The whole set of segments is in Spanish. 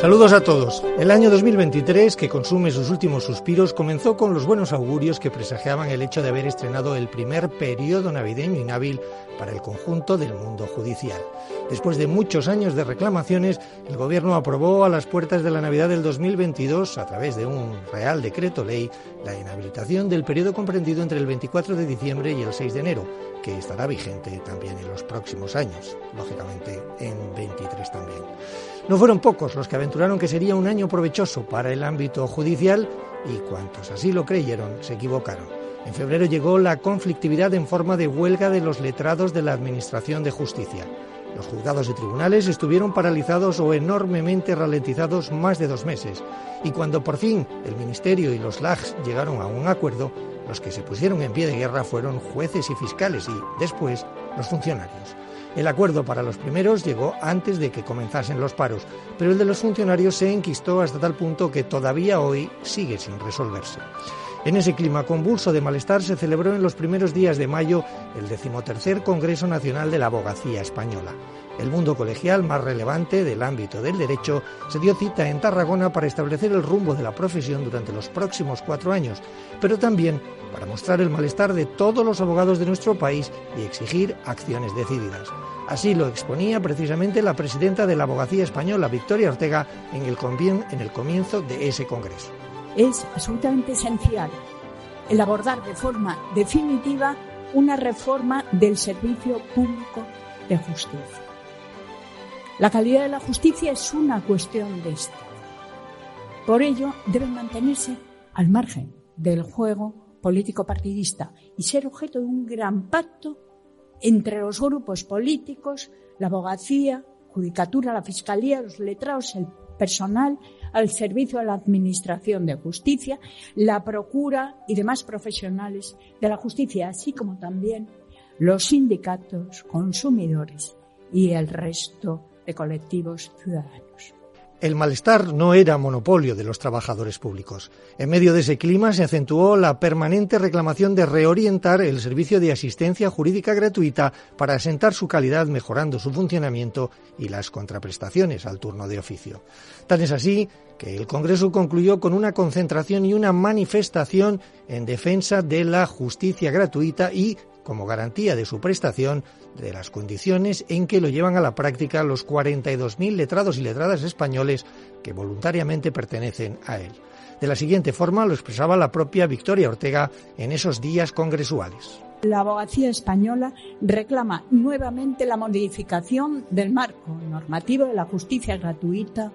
Saludos a todos. El año 2023, que consume sus últimos suspiros, comenzó con los buenos augurios que presagiaban el hecho de haber estrenado el primer periodo navideño inhábil para el conjunto del mundo judicial. Después de muchos años de reclamaciones, el Gobierno aprobó a las puertas de la Navidad del 2022, a través de un Real Decreto Ley, la inhabilitación del periodo comprendido entre el 24 de diciembre y el 6 de enero, que estará vigente también en los próximos años, lógicamente en 23 también. No fueron pocos los que aventuraron que sería un año provechoso para el ámbito judicial y cuantos así lo creyeron se equivocaron. En febrero llegó la conflictividad en forma de huelga de los letrados de la Administración de Justicia. Los juzgados y tribunales estuvieron paralizados o enormemente ralentizados más de dos meses. Y cuando por fin el Ministerio y los LAGs llegaron a un acuerdo, los que se pusieron en pie de guerra fueron jueces y fiscales y, después, los funcionarios. El acuerdo para los primeros llegó antes de que comenzasen los paros, pero el de los funcionarios se enquistó hasta tal punto que todavía hoy sigue sin resolverse. En ese clima convulso de malestar se celebró en los primeros días de mayo el decimotercer Congreso Nacional de la Abogacía Española. El mundo colegial más relevante del ámbito del derecho se dio cita en Tarragona para establecer el rumbo de la profesión durante los próximos cuatro años, pero también para mostrar el malestar de todos los abogados de nuestro país y exigir acciones decididas. Así lo exponía precisamente la presidenta de la Abogacía Española, Victoria Ortega, en el, en el comienzo de ese Congreso es absolutamente esencial el abordar de forma definitiva una reforma del servicio público de justicia. La calidad de la justicia es una cuestión de Estado. Por ello, deben mantenerse al margen del juego político partidista y ser objeto de un gran pacto entre los grupos políticos, la abogacía, judicatura, la fiscalía, los letrados, el personal al servicio de la Administración de Justicia, la Procura y demás profesionales de la justicia, así como también los sindicatos, consumidores y el resto de colectivos ciudadanos. El malestar no era monopolio de los trabajadores públicos. En medio de ese clima se acentuó la permanente reclamación de reorientar el servicio de asistencia jurídica gratuita para asentar su calidad mejorando su funcionamiento y las contraprestaciones al turno de oficio. Tan es así que el Congreso concluyó con una concentración y una manifestación en defensa de la justicia gratuita y como garantía de su prestación de las condiciones en que lo llevan a la práctica los 42.000 letrados y letradas españoles que voluntariamente pertenecen a él. De la siguiente forma lo expresaba la propia Victoria Ortega en esos días congresuales. La abogacía española reclama nuevamente la modificación del marco normativo de la justicia gratuita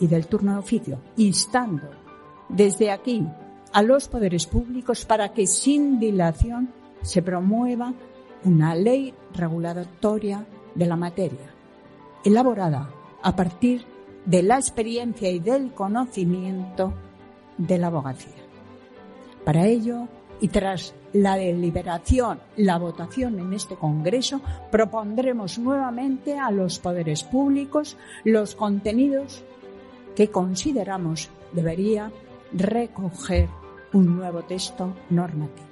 y del turno de oficio, instando desde aquí a los poderes públicos para que sin dilación se promueva una ley regulatoria de la materia, elaborada a partir de la experiencia y del conocimiento de la abogacía. Para ello, y tras la deliberación, la votación en este Congreso, propondremos nuevamente a los poderes públicos los contenidos que consideramos debería recoger un nuevo texto normativo.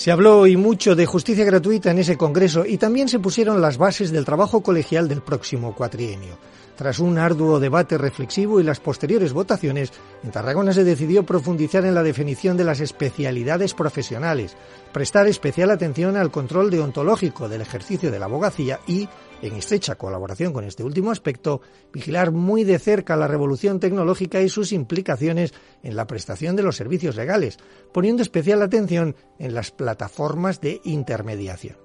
Se habló y mucho de justicia gratuita en ese Congreso y también se pusieron las bases del trabajo colegial del próximo cuatrienio. Tras un arduo debate reflexivo y las posteriores votaciones, en Tarragona se decidió profundizar en la definición de las especialidades profesionales, prestar especial atención al control deontológico del ejercicio de la abogacía y, en estrecha colaboración con este último aspecto, vigilar muy de cerca la revolución tecnológica y sus implicaciones en la prestación de los servicios legales, poniendo especial atención en las plataformas de intermediación.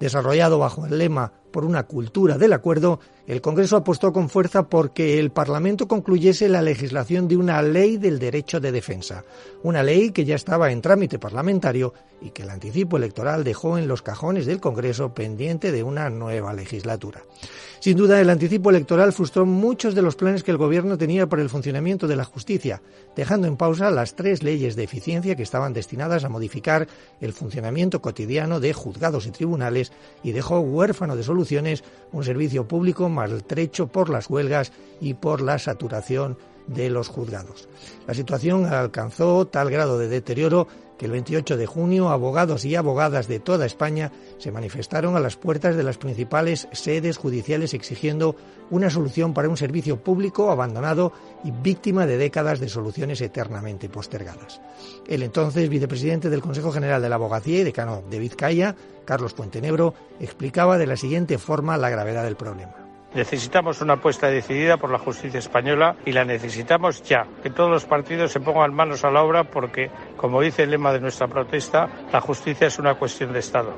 Desarrollado bajo el lema por una cultura del acuerdo, el Congreso apostó con fuerza por que el Parlamento concluyese la legislación de una ley del derecho de defensa, una ley que ya estaba en trámite parlamentario y que el anticipo electoral dejó en los cajones del Congreso pendiente de una nueva legislatura. Sin duda, el anticipo electoral frustró muchos de los planes que el Gobierno tenía para el funcionamiento de la justicia, dejando en pausa las tres leyes de eficiencia que estaban destinadas a modificar el funcionamiento cotidiano de juzgados y tribunales y dejó huérfano de soluciones un servicio público maltrecho por las huelgas y por la saturación de los juzgados. La situación alcanzó tal grado de deterioro que el 28 de junio abogados y abogadas de toda España se manifestaron a las puertas de las principales sedes judiciales exigiendo una solución para un servicio público abandonado y víctima de décadas de soluciones eternamente postergadas. El entonces vicepresidente del Consejo General de la Abogacía y decano de Vizcaya, Carlos Puentenebro, explicaba de la siguiente forma la gravedad del problema. Necesitamos una apuesta decidida por la justicia española y la necesitamos ya. Que todos los partidos se pongan manos a la obra porque, como dice el lema de nuestra protesta, la justicia es una cuestión de Estado.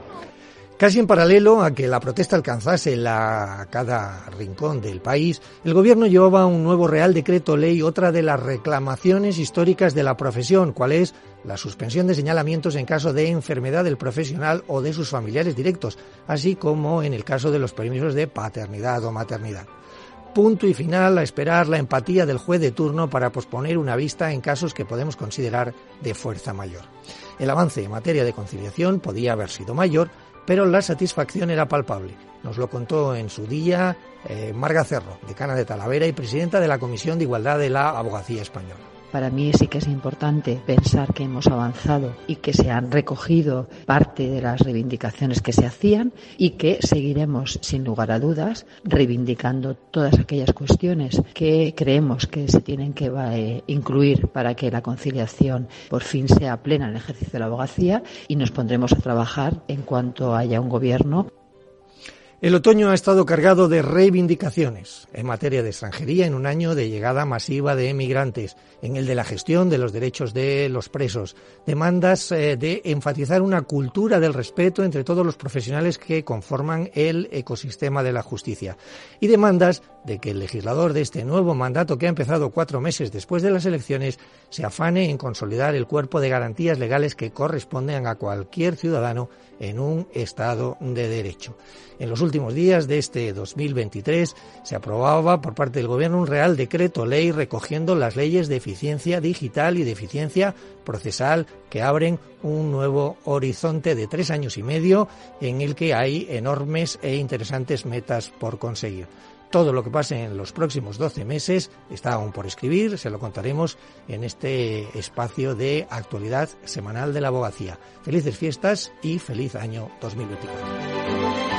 Casi en paralelo a que la protesta alcanzase la, cada rincón del país, el gobierno llevaba un nuevo Real Decreto Ley, otra de las reclamaciones históricas de la profesión, cual es la suspensión de señalamientos en caso de enfermedad del profesional o de sus familiares directos, así como en el caso de los permisos de paternidad o maternidad. Punto y final a esperar la empatía del juez de turno para posponer una vista en casos que podemos considerar de fuerza mayor. El avance en materia de conciliación podía haber sido mayor, pero la satisfacción era palpable. Nos lo contó en su día eh, Marga Cerro, decana de Talavera y presidenta de la Comisión de Igualdad de la Abogacía Española. Para mí sí que es importante pensar que hemos avanzado y que se han recogido parte de las reivindicaciones que se hacían y que seguiremos, sin lugar a dudas, reivindicando todas aquellas cuestiones que creemos que se tienen que eh, incluir para que la conciliación por fin sea plena en el ejercicio de la abogacía y nos pondremos a trabajar en cuanto haya un gobierno el otoño ha estado cargado de reivindicaciones en materia de extranjería en un año de llegada masiva de emigrantes, en el de la gestión de los derechos de los presos, demandas eh, de enfatizar una cultura del respeto entre todos los profesionales que conforman el ecosistema de la justicia y demandas de que el legislador de este nuevo mandato que ha empezado cuatro meses después de las elecciones se afane en consolidar el cuerpo de garantías legales que corresponden a cualquier ciudadano en un Estado de Derecho. En los últimos días de este 2023 se aprobaba por parte del Gobierno un Real Decreto Ley recogiendo las leyes de eficiencia digital y de eficiencia procesal que abren un nuevo horizonte de tres años y medio en el que hay enormes e interesantes metas por conseguir. Todo lo que pase en los próximos 12 meses está aún por escribir, se lo contaremos en este espacio de actualidad semanal de la abogacía. Felices fiestas y feliz año 2024.